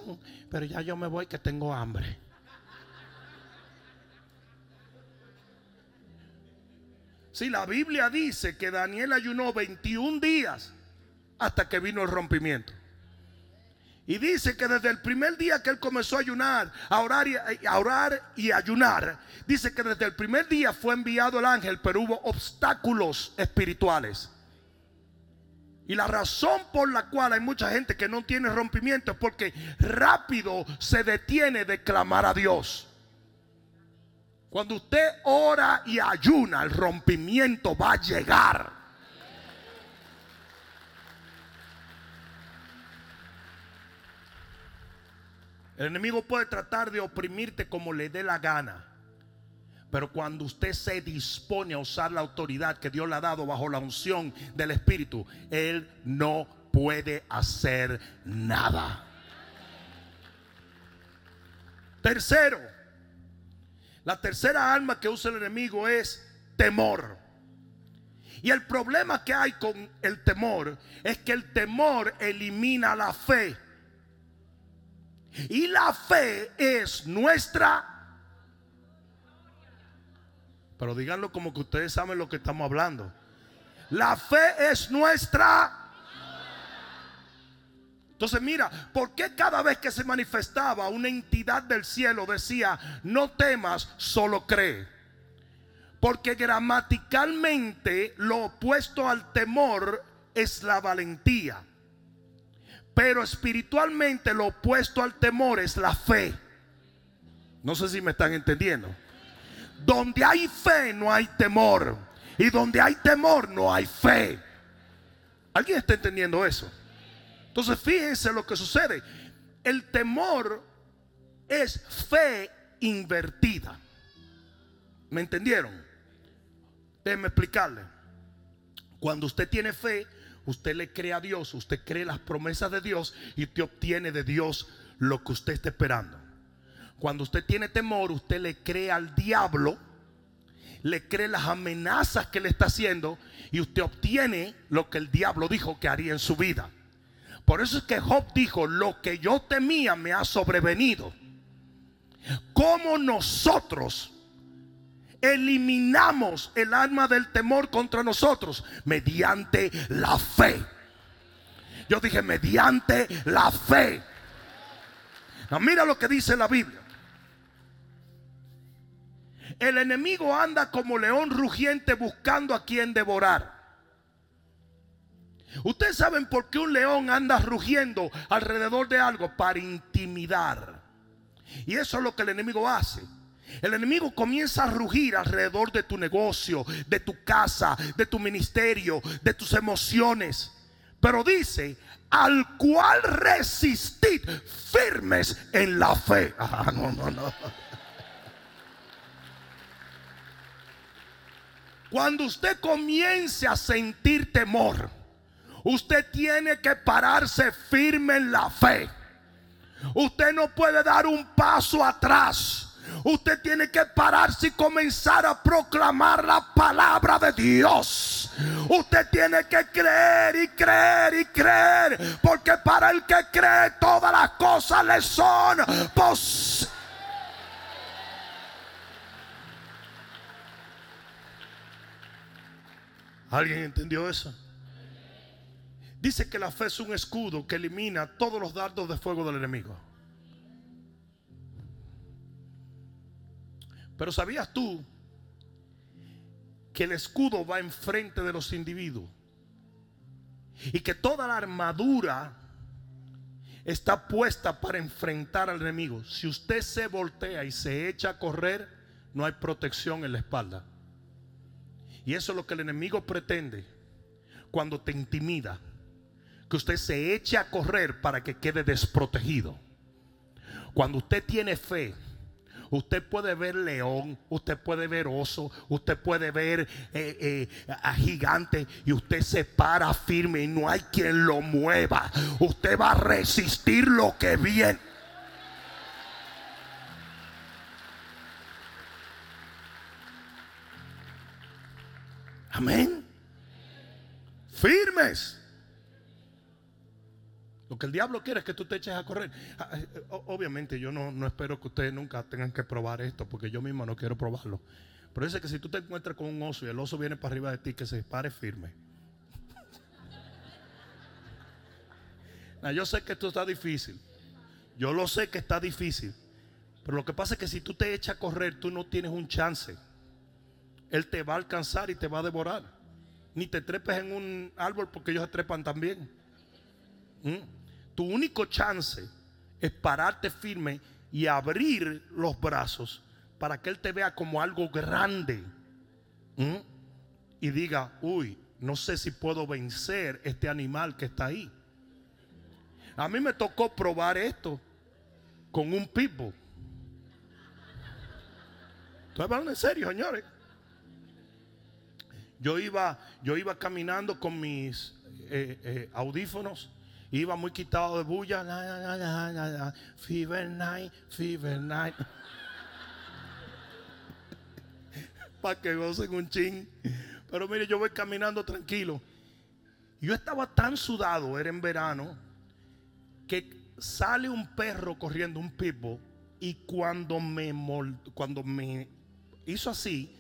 Speaker 1: Pero ya yo me voy que tengo hambre. Si la Biblia dice que Daniel ayunó 21 días hasta que vino el rompimiento. Y dice que desde el primer día que él comenzó a ayunar, a orar y a, orar y ayunar, dice que desde el primer día fue enviado el ángel, pero hubo obstáculos espirituales. Y la razón por la cual hay mucha gente que no tiene rompimiento es porque rápido se detiene de clamar a Dios. Cuando usted ora y ayuna, el rompimiento va a llegar. El enemigo puede tratar de oprimirte como le dé la gana. Pero cuando usted se dispone a usar la autoridad que Dios le ha dado bajo la unción del Espíritu, Él no puede hacer nada. Tercero, la tercera arma que usa el enemigo es temor. Y el problema que hay con el temor es que el temor elimina la fe. Y la fe es nuestra pero díganlo como que ustedes saben lo que estamos hablando. La fe es nuestra. Entonces mira, ¿por qué cada vez que se manifestaba una entidad del cielo decía, no temas, solo cree? Porque gramaticalmente lo opuesto al temor es la valentía. Pero espiritualmente lo opuesto al temor es la fe. No sé si me están entendiendo. Donde hay fe no hay temor. Y donde hay temor no hay fe. ¿Alguien está entendiendo eso? Entonces fíjense lo que sucede. El temor es fe invertida. ¿Me entendieron? Déjenme explicarle. Cuando usted tiene fe, usted le cree a Dios, usted cree las promesas de Dios y te obtiene de Dios lo que usted está esperando. Cuando usted tiene temor, usted le cree al diablo, le cree las amenazas que le está haciendo y usted obtiene lo que el diablo dijo que haría en su vida. Por eso es que Job dijo, lo que yo temía me ha sobrevenido. Como nosotros eliminamos el alma del temor contra nosotros? Mediante la fe. Yo dije, mediante la fe. mira lo que dice la Biblia. El enemigo anda como león rugiente buscando a quien devorar. Ustedes saben por qué un león anda rugiendo alrededor de algo para intimidar. Y eso es lo que el enemigo hace. El enemigo comienza a rugir alrededor de tu negocio, de tu casa, de tu ministerio, de tus emociones. Pero dice, al cual resistid firmes en la fe. Ah, no, no, no. Cuando usted comience a sentir temor, usted tiene que pararse firme en la fe. Usted no puede dar un paso atrás. Usted tiene que pararse y comenzar a proclamar la palabra de Dios. Usted tiene que creer y creer y creer. Porque para el que cree todas las cosas le son posibles. ¿Alguien entendió eso? Dice que la fe es un escudo que elimina todos los dardos de fuego del enemigo. Pero ¿sabías tú que el escudo va enfrente de los individuos? Y que toda la armadura está puesta para enfrentar al enemigo. Si usted se voltea y se echa a correr, no hay protección en la espalda. Y eso es lo que el enemigo pretende cuando te intimida. Que usted se eche a correr para que quede desprotegido. Cuando usted tiene fe, usted puede ver león, usted puede ver oso, usted puede ver eh, eh, a gigante y usted se para firme y no hay quien lo mueva. Usted va a resistir lo que viene. Amén. Firmes. Lo que el diablo quiere es que tú te eches a correr. Ah, eh, obviamente yo no, espero que ustedes nunca tengan que probar esto, porque yo mismo no quiero probarlo. Pero dice que si tú te encuentras con un oso y el oso viene para arriba de ti, que se pare firme. yo sé que esto está difícil. Yo lo sé que está difícil. Pero lo que pasa es que si tú te echas a correr, tú no tienes un chance. Él te va a alcanzar y te va a devorar. Ni te trepes en un árbol porque ellos se trepan también. ¿Mm? Tu único chance es pararte firme y abrir los brazos para que Él te vea como algo grande. ¿Mm? Y diga, uy, no sé si puedo vencer este animal que está ahí. A mí me tocó probar esto con un pitbull. Estoy hablando en serio, señores. Yo iba, yo iba caminando con mis eh, eh, audífonos, iba muy quitado de bulla. fever night, fever night. Para que gocen un chin. Pero mire, yo voy caminando tranquilo. Yo estaba tan sudado, era en verano, que sale un perro corriendo, un pitbull, y cuando me, cuando me hizo así,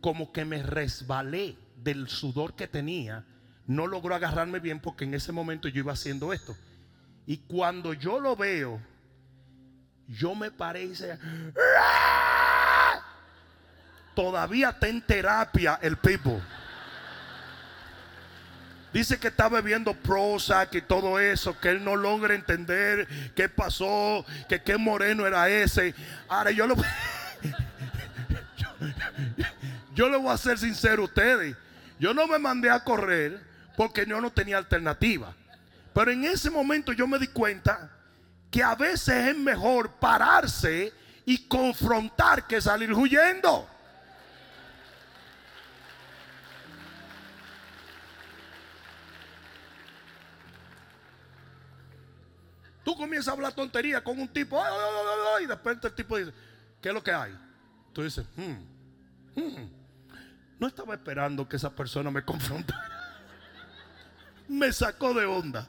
Speaker 1: como que me resbalé del sudor que tenía. No logró agarrarme bien porque en ese momento yo iba haciendo esto. Y cuando yo lo veo, yo me parece Todavía está en terapia el people. Dice que está bebiendo Prozac y todo eso, que él no logra entender qué pasó, que qué moreno era ese. Ahora yo lo yo le voy a ser sincero a ustedes. Yo no me mandé a correr porque yo no tenía alternativa. Pero en ese momento yo me di cuenta que a veces es mejor pararse y confrontar que salir huyendo. Tú comienzas a hablar tontería con un tipo y después el tipo dice, ¿qué es lo que hay? Tú dices, hmm, hmm. No estaba esperando que esa persona me confrontara. Me sacó de onda.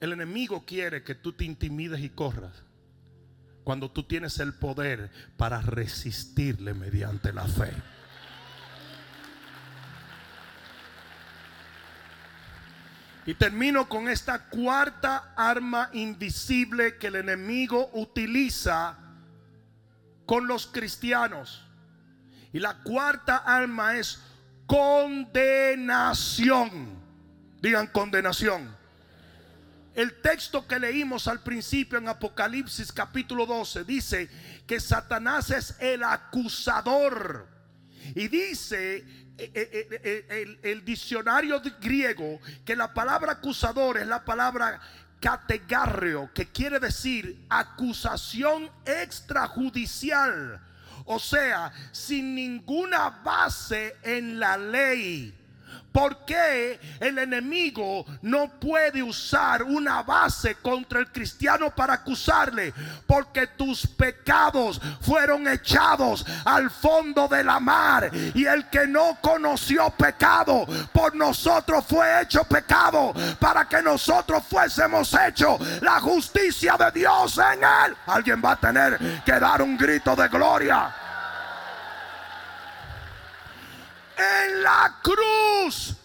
Speaker 1: El enemigo quiere que tú te intimides y corras cuando tú tienes el poder para resistirle mediante la fe. Y termino con esta cuarta arma invisible que el enemigo utiliza con los cristianos. Y la cuarta alma es condenación. Digan condenación. El texto que leímos al principio en Apocalipsis capítulo 12 dice que Satanás es el acusador. Y dice eh, eh, eh, el, el, diccionario griego que la palabra acusador es la palabra categarreo, que quiere decir acusación extrajudicial O sea, sin ninguna base en la ley. ¿Por qué el enemigo no puede usar una base contra el cristiano para acusarle? Porque tus pecados fueron echados al fondo de la mar. Y el que no conoció pecado, por nosotros fue hecho pecado para que nosotros fuésemos hechos la justicia de Dios en él. Alguien va a tener que dar un grito de gloria. En la cruz.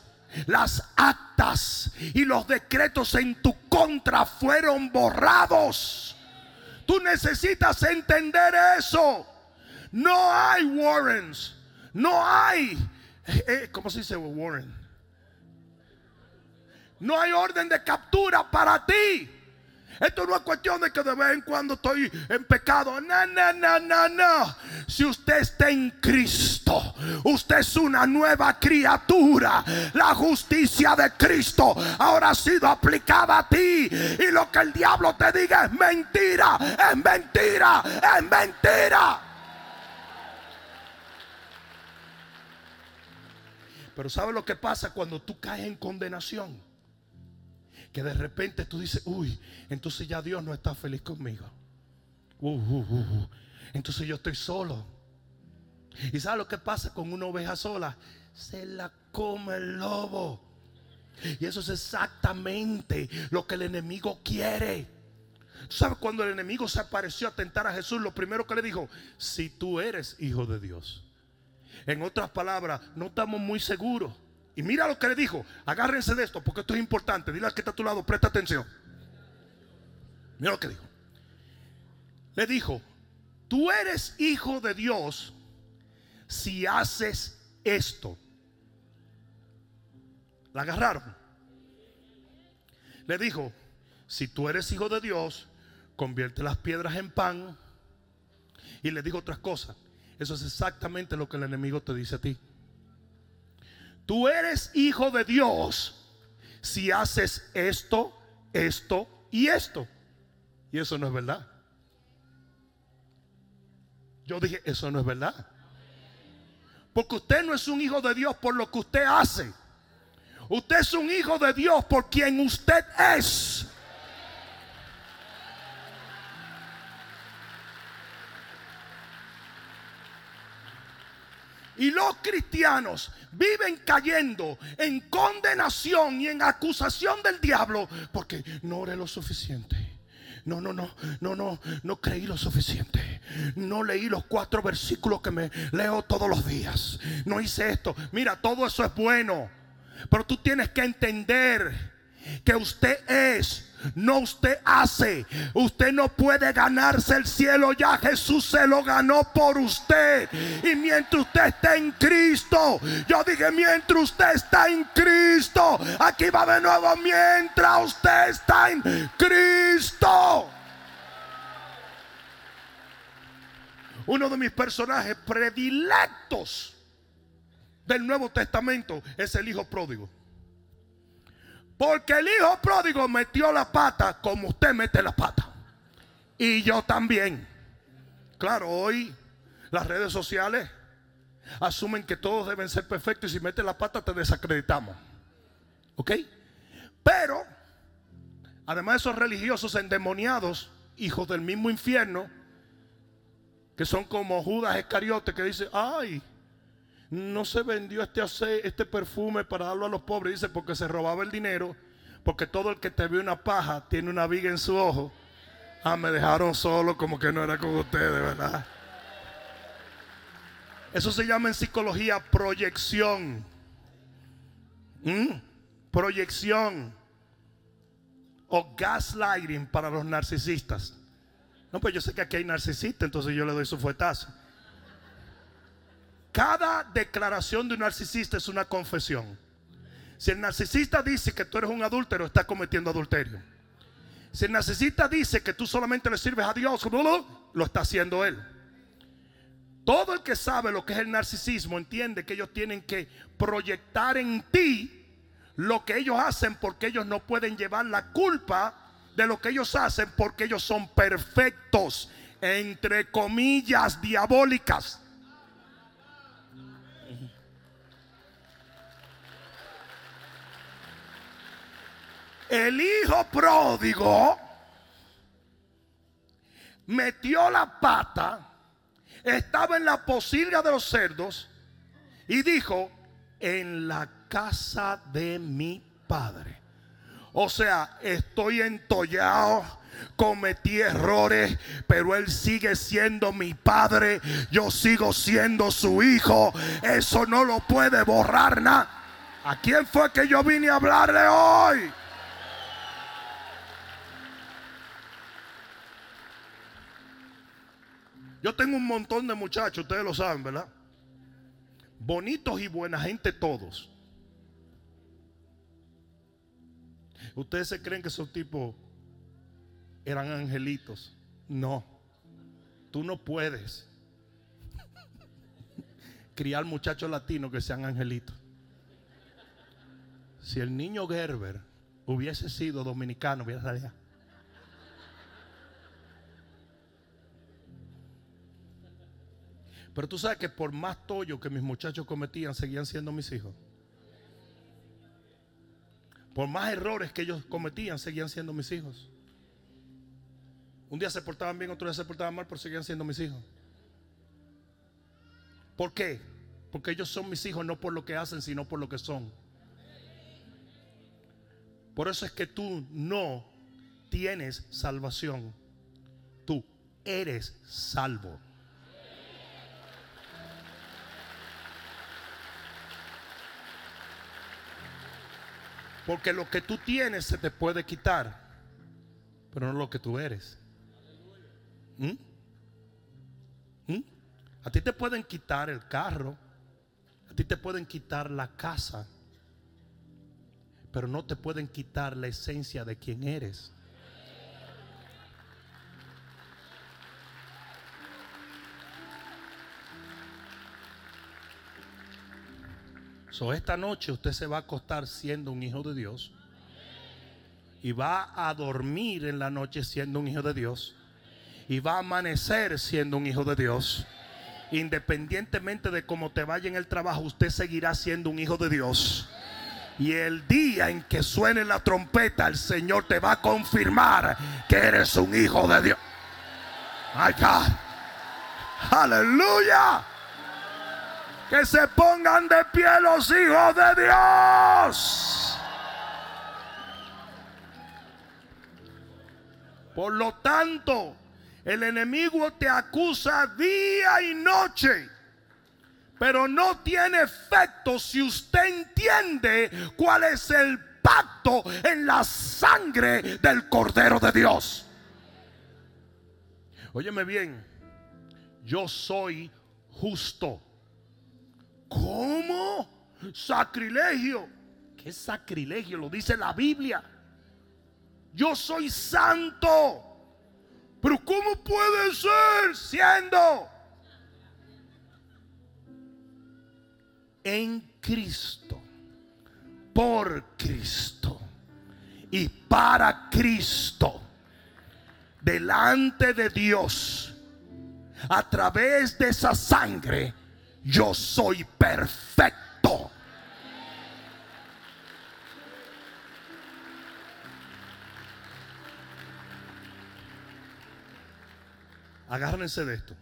Speaker 1: Las actas y los decretos en tu contra fueron borrados. Tú necesitas entender eso. No hay warrants. No hay. Eh, eh, ¿Cómo se dice warrant? No hay orden de captura para ti. Esto no es cuestión de que de vez en cuando estoy en pecado. No, no, no, no, no. Si usted está en Cristo, usted es una nueva criatura. La justicia de Cristo ahora ha sido aplicada a ti. Y lo que el diablo te diga es mentira, es mentira, es mentira. Pero ¿sabe lo que pasa cuando tú caes en condenación? Que de repente tú dices, uy, entonces ya Dios no está feliz conmigo. Uh, uh, uh, entonces yo estoy solo. ¿Y sabes lo que pasa con una oveja sola? Se la come el lobo. Y eso es exactamente lo que el enemigo quiere. ¿Tú sabes cuando el enemigo se apareció a tentar a Jesús? Lo primero que le dijo, si tú eres hijo de Dios. En otras palabras, no estamos muy seguros y mira lo que le dijo. Agárrense de esto porque esto es importante. Dile al que está a tu lado, presta atención. Mira lo que dijo. Le dijo, tú eres hijo de Dios si haces esto. La agarraron. Le dijo, si tú eres hijo de Dios, convierte las piedras en pan. Y le dijo otras cosas. Eso es exactamente lo que el enemigo te dice a ti. Tú eres hijo de Dios si haces esto, esto y esto. Y eso no es verdad. Yo dije, eso no es verdad. Porque usted no es un hijo de Dios por lo que usted hace. Usted es un hijo de Dios por quien usted es. Y los cristianos viven cayendo en condenación y en acusación del diablo porque no oré lo suficiente. No, no, no, no, no, no creí lo suficiente. No leí los cuatro versículos que me leo todos los días. No hice esto. Mira, todo eso es bueno. Pero tú tienes que entender que usted es no usted hace. Usted no puede ganarse el cielo. Ya Jesús se lo ganó por usted. Y mientras usted está en Cristo. Yo dije, mientras usted está en Cristo. Aquí va de nuevo. Mientras usted está en Cristo. Uno de mis personajes predilectos del Nuevo Testamento es el Hijo Pródigo. Porque el hijo pródigo metió la pata como usted mete la pata. Y yo también. Claro, hoy las redes sociales asumen que todos deben ser perfectos y si metes la pata te desacreditamos. ¿Ok? Pero, además de esos religiosos endemoniados, hijos del mismo infierno, que son como Judas Escariote que dice, ay, no se vendió este, este perfume para darlo a los pobres, dice, porque se robaba el dinero, porque todo el que te ve una paja tiene una viga en su ojo. Ah, me dejaron solo como que no era con ustedes, ¿verdad? Eso se llama en psicología proyección. ¿Mm? Proyección. O gaslighting para los narcisistas. No, pues yo sé que aquí hay narcisistas, entonces yo le doy su fuetazo. Cada declaración de un narcisista es una confesión. Si el narcisista dice que tú eres un adúltero, está cometiendo adulterio. Si el narcisista dice que tú solamente le sirves a Dios, lo está haciendo él. Todo el que sabe lo que es el narcisismo entiende que ellos tienen que proyectar en ti lo que ellos hacen porque ellos no pueden llevar la culpa de lo que ellos hacen porque ellos son perfectos entre comillas diabólicas. El hijo pródigo metió la pata, estaba en la posilga de los cerdos y dijo, en la casa de mi padre. O sea, estoy entollado, cometí errores, pero él sigue siendo mi padre, yo sigo siendo su hijo. Eso no lo puede borrar nada. ¿A quién fue que yo vine a hablarle hoy? Yo tengo un montón de muchachos, ustedes lo saben, ¿verdad? Bonitos y buena gente todos. Ustedes se creen que esos tipos eran angelitos. No, tú no puedes criar muchachos latinos que sean angelitos. Si el niño Gerber hubiese sido dominicano, hubiera salido. Pero tú sabes que por más tollo que mis muchachos cometían, seguían siendo mis hijos. Por más errores que ellos cometían, seguían siendo mis hijos. Un día se portaban bien, otro día se portaban mal, pero seguían siendo mis hijos. ¿Por qué? Porque ellos son mis hijos no por lo que hacen, sino por lo que son. Por eso es que tú no tienes salvación. Tú eres salvo. Porque lo que tú tienes se te puede quitar, pero no lo que tú eres. ¿Mm? ¿Mm? A ti te pueden quitar el carro, a ti te pueden quitar la casa, pero no te pueden quitar la esencia de quién eres. Esta noche usted se va a acostar siendo un hijo de Dios. Y va a dormir en la noche siendo un hijo de Dios. Y va a amanecer siendo un hijo de Dios. Independientemente de cómo te vaya en el trabajo, usted seguirá siendo un hijo de Dios. Y el día en que suene la trompeta, el Señor te va a confirmar que eres un hijo de Dios. My. Aleluya. Que se pongan de pie los hijos de Dios. Por lo tanto, el enemigo te acusa día y noche. Pero no tiene efecto si usted entiende cuál es el pacto en la sangre del Cordero de Dios. Óyeme bien, yo soy justo. ¿Cómo? Sacrilegio. ¿Qué sacrilegio? Lo dice la Biblia. Yo soy santo. Pero ¿cómo puede ser siendo en Cristo, por Cristo y para Cristo, delante de Dios, a través de esa sangre? Yo soy perfecto. Agárrense de esto.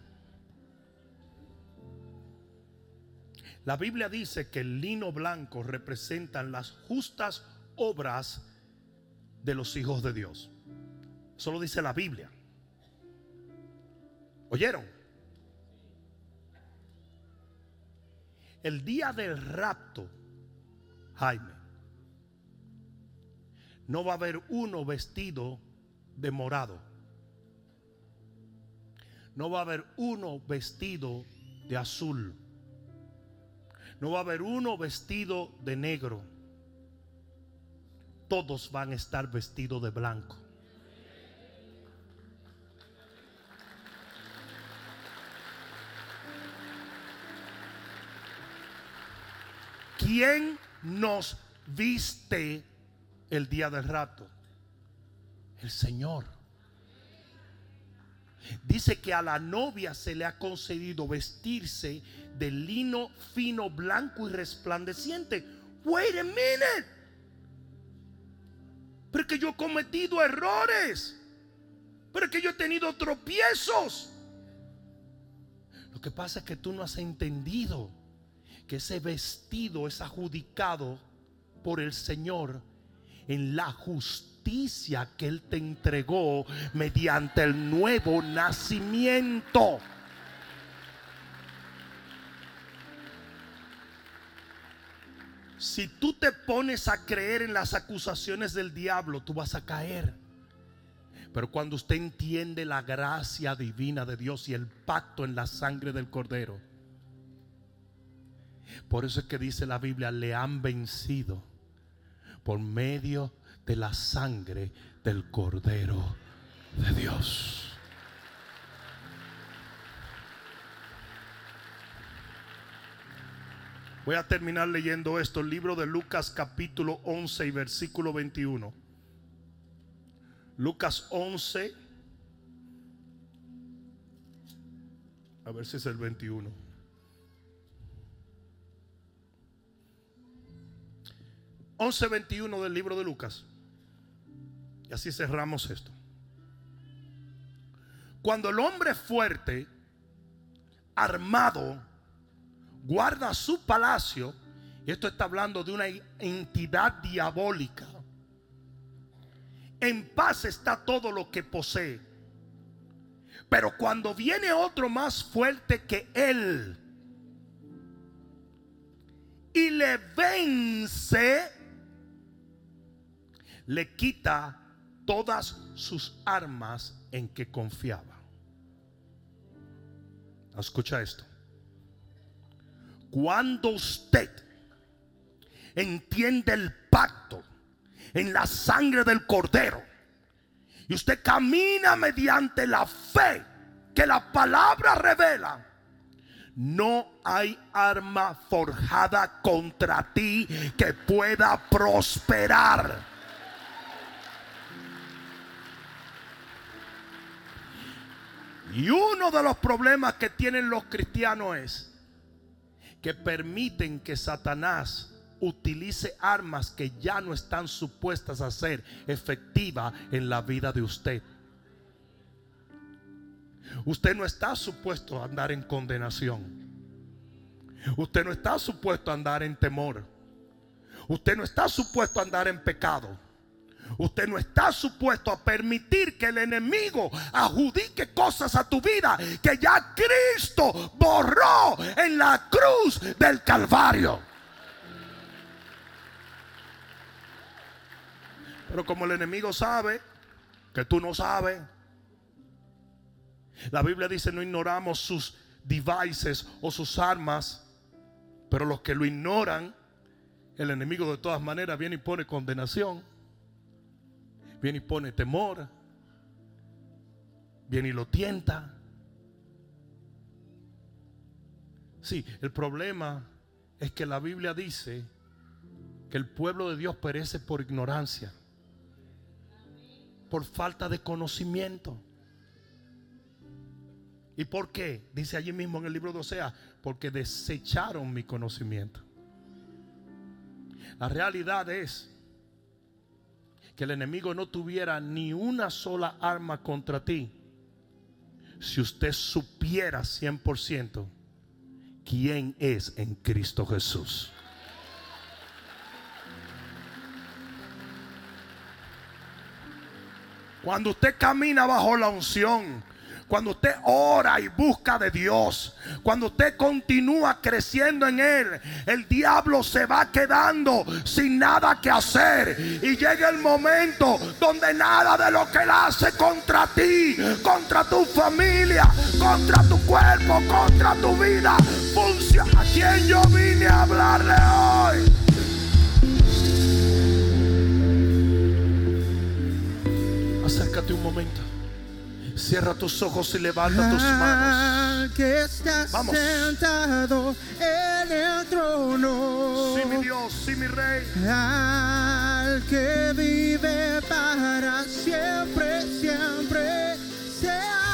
Speaker 1: La Biblia dice que el lino blanco representa las justas obras de los hijos de Dios. Eso lo dice la Biblia. ¿Oyeron? El día del rapto, Jaime, no va a haber uno vestido de morado. No va a haber uno vestido de azul. No va a haber uno vestido de negro. Todos van a estar vestidos de blanco. ¿Quién nos viste el día del rato? El Señor. Dice que a la novia se le ha concedido vestirse de lino fino, blanco y resplandeciente. Wait a minute. Pero que yo he cometido errores. Pero que yo he tenido tropiezos. Lo que pasa es que tú no has entendido que ese vestido es adjudicado por el Señor en la justicia que Él te entregó mediante el nuevo nacimiento. Si tú te pones a creer en las acusaciones del diablo, tú vas a caer. Pero cuando usted entiende la gracia divina de Dios y el pacto en la sangre del cordero, por eso es que dice la Biblia, le han vencido por medio de la sangre del Cordero de Dios. Voy a terminar leyendo esto, el libro de Lucas capítulo 11 y versículo 21. Lucas 11, a ver si es el 21. 11:21 del libro de Lucas. Y así cerramos esto. Cuando el hombre fuerte, armado, guarda su palacio, esto está hablando de una entidad diabólica, en paz está todo lo que posee. Pero cuando viene otro más fuerte que él y le vence, le quita todas sus armas en que confiaba. Escucha esto. Cuando usted entiende el pacto en la sangre del cordero y usted camina mediante la fe que la palabra revela, no hay arma forjada contra ti que pueda prosperar. Y uno de los problemas que tienen los cristianos es que permiten que Satanás utilice armas que ya no están supuestas a ser efectivas en la vida de usted. Usted no está supuesto a andar en condenación. Usted no está supuesto a andar en temor. Usted no está supuesto a andar en pecado. Usted no está supuesto a permitir que el enemigo adjudique cosas a tu vida que ya Cristo borró en la cruz del Calvario. Pero como el enemigo sabe que tú no sabes, la Biblia dice no ignoramos sus devices o sus armas, pero los que lo ignoran, el enemigo de todas maneras viene y pone condenación viene y pone temor, viene y lo tienta. Sí, el problema es que la Biblia dice que el pueblo de Dios perece por ignorancia, por falta de conocimiento. ¿Y por qué? Dice allí mismo en el libro de Osea, porque desecharon mi conocimiento. La realidad es que el enemigo no tuviera ni una sola arma contra ti, si usted supiera 100% quién es en Cristo Jesús. Cuando usted camina bajo la unción, cuando usted ora y busca de Dios, cuando usted continúa creciendo en Él, el diablo se va quedando sin nada que hacer. Y llega el momento donde nada de lo que Él hace contra ti, contra tu familia, contra tu cuerpo, contra tu vida, funciona. ¿A quién yo vine a hablarle hoy? Acércate un momento. Cierra tus ojos y levanta tus manos.
Speaker 2: que estás sentado en el trono.
Speaker 1: Sí, mi Dios, sí, mi Rey.
Speaker 2: Al que vive para siempre, siempre sea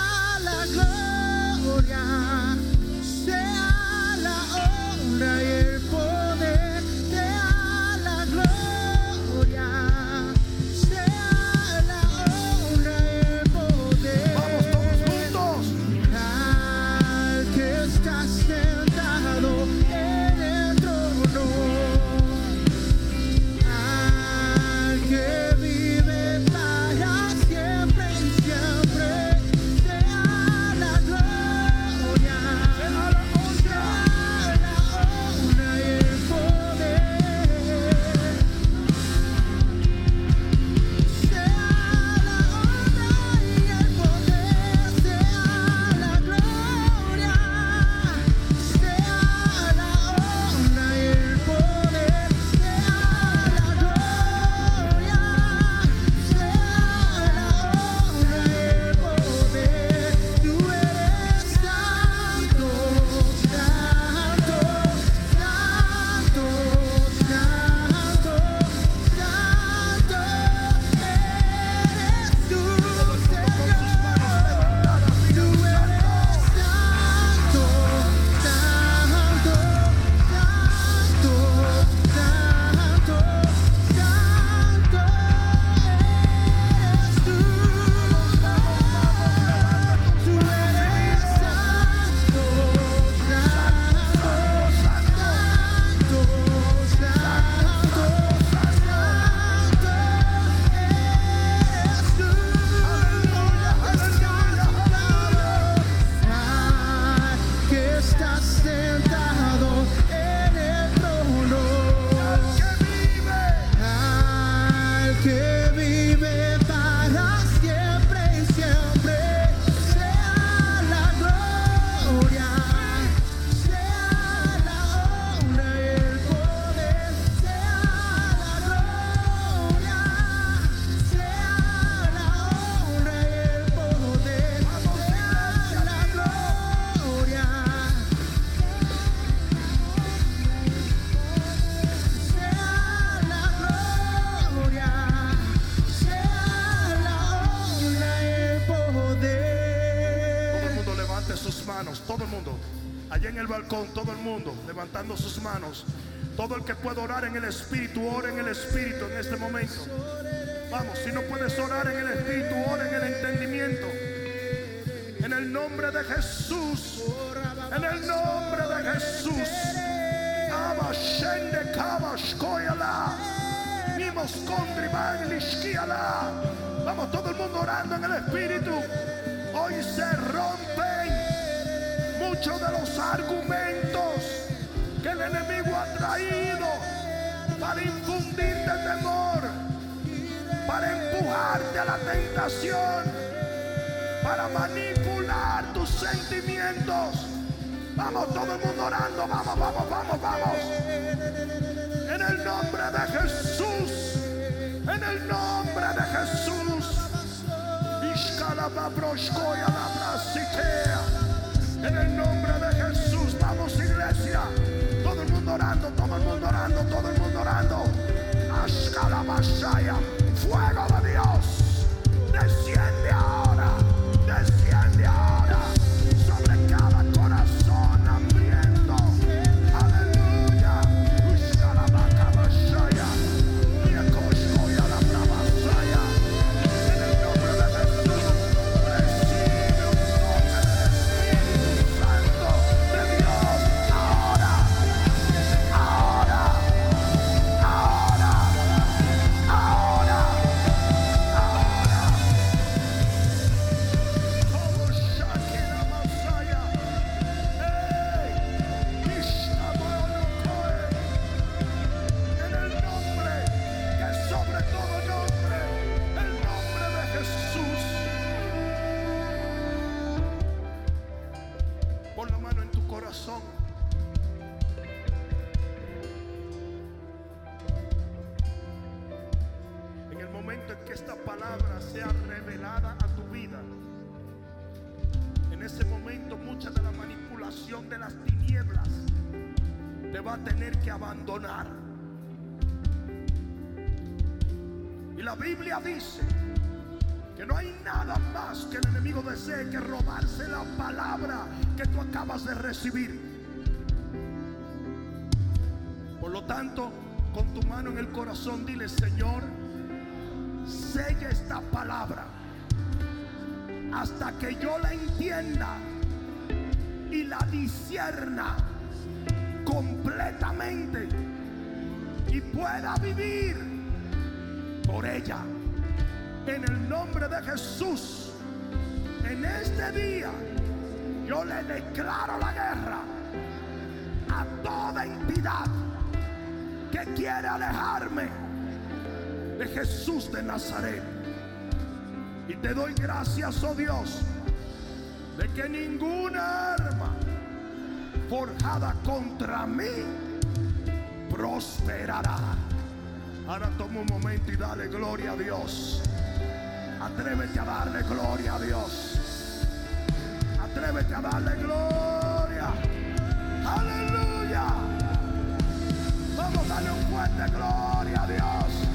Speaker 1: levantando sus manos. Todo el que pueda orar en el Espíritu, ora en el Espíritu en este momento. Vamos, si no puedes orar en el Espíritu, ora en el entendimiento. En el nombre de Jesús. En el nombre de Jesús. Vamos, todo el mundo orando en el Espíritu. Hoy se rompen muchos de los argumentos enemigo ha traído para infundirte temor, para empujarte a la tentación, para manipular tus sentimientos. Vamos, todo el mundo orando, vamos, vamos, vamos, vamos. En el nombre de Jesús, en el nombre de Jesús. En el nombre de Jesús, vamos iglesia. Todo el mundo orando, todo el mundo orando, todo el mundo orando. Fuego de Dios. Desciende ahora. Que yo la entienda y la disierna completamente y pueda vivir por ella. En el nombre de Jesús, en este día, yo le declaro la guerra a toda entidad que quiere alejarme de Jesús de Nazaret. Y te doy gracias, oh Dios, de que ninguna arma forjada contra mí prosperará. Ahora toma un momento y dale gloria a Dios. Atrévete a darle gloria a Dios. Atrévete a darle gloria. Aleluya. Vamos a darle un fuerte gloria a Dios.